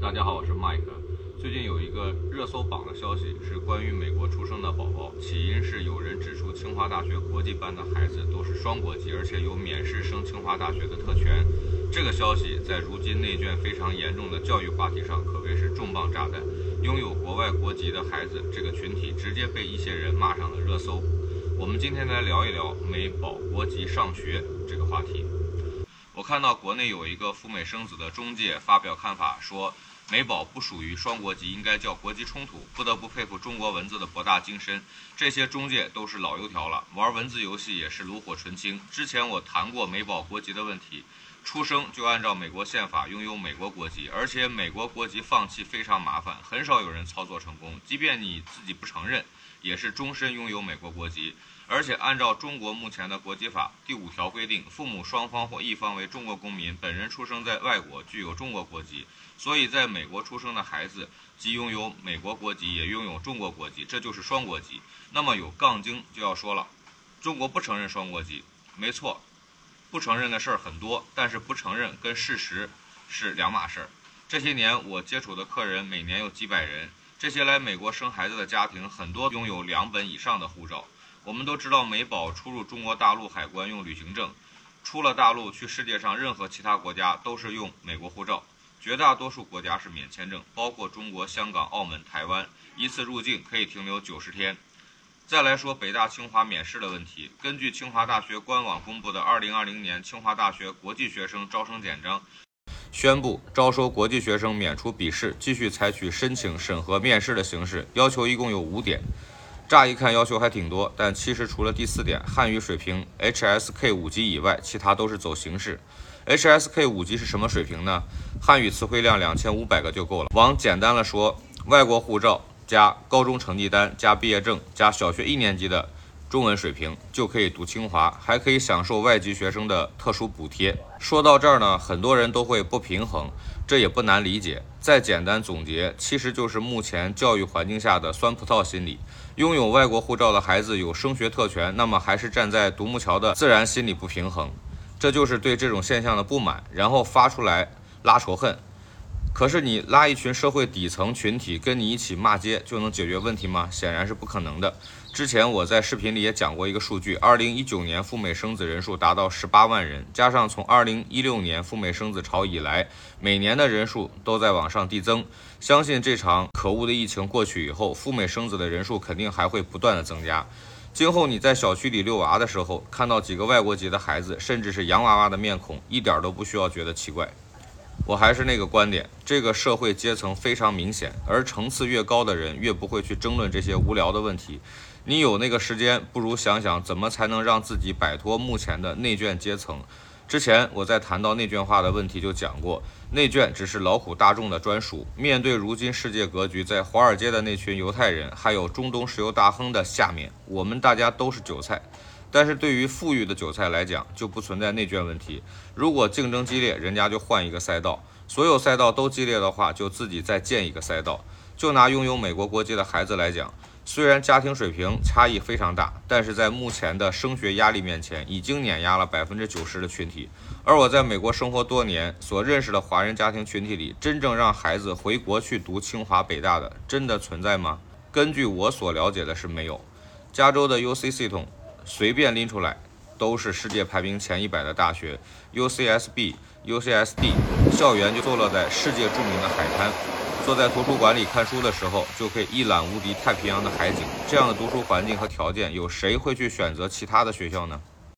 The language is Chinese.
大家好，我是 Mike。最近有一个热搜榜的消息是关于美国出生的宝宝，起因是有人指出清华大学国际班的孩子都是双国籍，而且有免试升清华大学的特权。这个消息在如今内卷非常严重的教育话题上可谓是重磅炸弹。拥有国外国籍的孩子这个群体直接被一些人骂上了热搜。我们今天来聊一聊美宝国籍上学这个话题。我看到国内有一个赴美生子的中介发表看法，说美宝不属于双国籍，应该叫国籍冲突。不得不佩服中国文字的博大精深。这些中介都是老油条了，玩文字游戏也是炉火纯青。之前我谈过美宝国籍的问题，出生就按照美国宪法拥有美国国籍，而且美国国籍放弃非常麻烦，很少有人操作成功。即便你自己不承认，也是终身拥有美国国籍。而且按照中国目前的国籍法第五条规定，父母双方或一方为中国公民，本人出生在外国，具有中国国籍，所以在美国出生的孩子既拥有美国国籍，也拥有中国国籍，这就是双国籍。那么有杠精就要说了，中国不承认双国籍，没错，不承认的事儿很多，但是不承认跟事实是两码事儿。这些年我接触的客人每年有几百人，这些来美国生孩子的家庭很多拥有两本以上的护照。我们都知道，美宝出入中国大陆海关用旅行证，出了大陆去世界上任何其他国家都是用美国护照。绝大多数国家是免签证，包括中国香港、澳门、台湾，一次入境可以停留九十天。再来说北大清华免试的问题，根据清华大学官网公布的二零二零年清华大学国际学生招生简章，宣布招收国际学生免除笔试，继续采取申请、审核、面试的形式，要求一共有五点。乍一看要求还挺多，但其实除了第四点汉语水平 HSK 五级以外，其他都是走形式。HSK 五级是什么水平呢？汉语词汇量两千五百个就够了。往简单了说，外国护照加高中成绩单加毕业证加小学一年级的中文水平就可以读清华，还可以享受外籍学生的特殊补贴。说到这儿呢，很多人都会不平衡，这也不难理解。再简单总结，其实就是目前教育环境下的酸葡萄心理。拥有外国护照的孩子有升学特权，那么还是站在独木桥的自然心理不平衡，这就是对这种现象的不满，然后发出来拉仇恨。可是你拉一群社会底层群体跟你一起骂街就能解决问题吗？显然是不可能的。之前我在视频里也讲过一个数据，二零一九年赴美生子人数达到十八万人，加上从二零一六年赴美生子潮以来，每年的人数都在往上递增。相信这场可恶的疫情过去以后，赴美生子的人数肯定还会不断的增加。今后你在小区里遛娃的时候，看到几个外国籍的孩子，甚至是洋娃娃的面孔，一点都不需要觉得奇怪。我还是那个观点，这个社会阶层非常明显，而层次越高的人越不会去争论这些无聊的问题。你有那个时间，不如想想怎么才能让自己摆脱目前的内卷阶层。之前我在谈到内卷化的问题就讲过，内卷只是劳苦大众的专属。面对如今世界格局，在华尔街的那群犹太人，还有中东石油大亨的下面，我们大家都是韭菜。但是对于富裕的韭菜来讲，就不存在内卷问题。如果竞争激烈，人家就换一个赛道；所有赛道都激烈的话，就自己再建一个赛道。就拿拥有美国国籍的孩子来讲。虽然家庭水平差异非常大，但是在目前的升学压力面前，已经碾压了百分之九十的群体。而我在美国生活多年，所认识的华人家庭群体里，真正让孩子回国去读清华北大的，真的存在吗？根据我所了解的是没有。加州的 UC 系统随便拎出来，都是世界排名前一百的大学，UCSB、UCSD，校园就坐落在世界著名的海滩。坐在图书馆里看书的时候，就可以一览无敌太平洋的海景。这样的读书环境和条件，有谁会去选择其他的学校呢？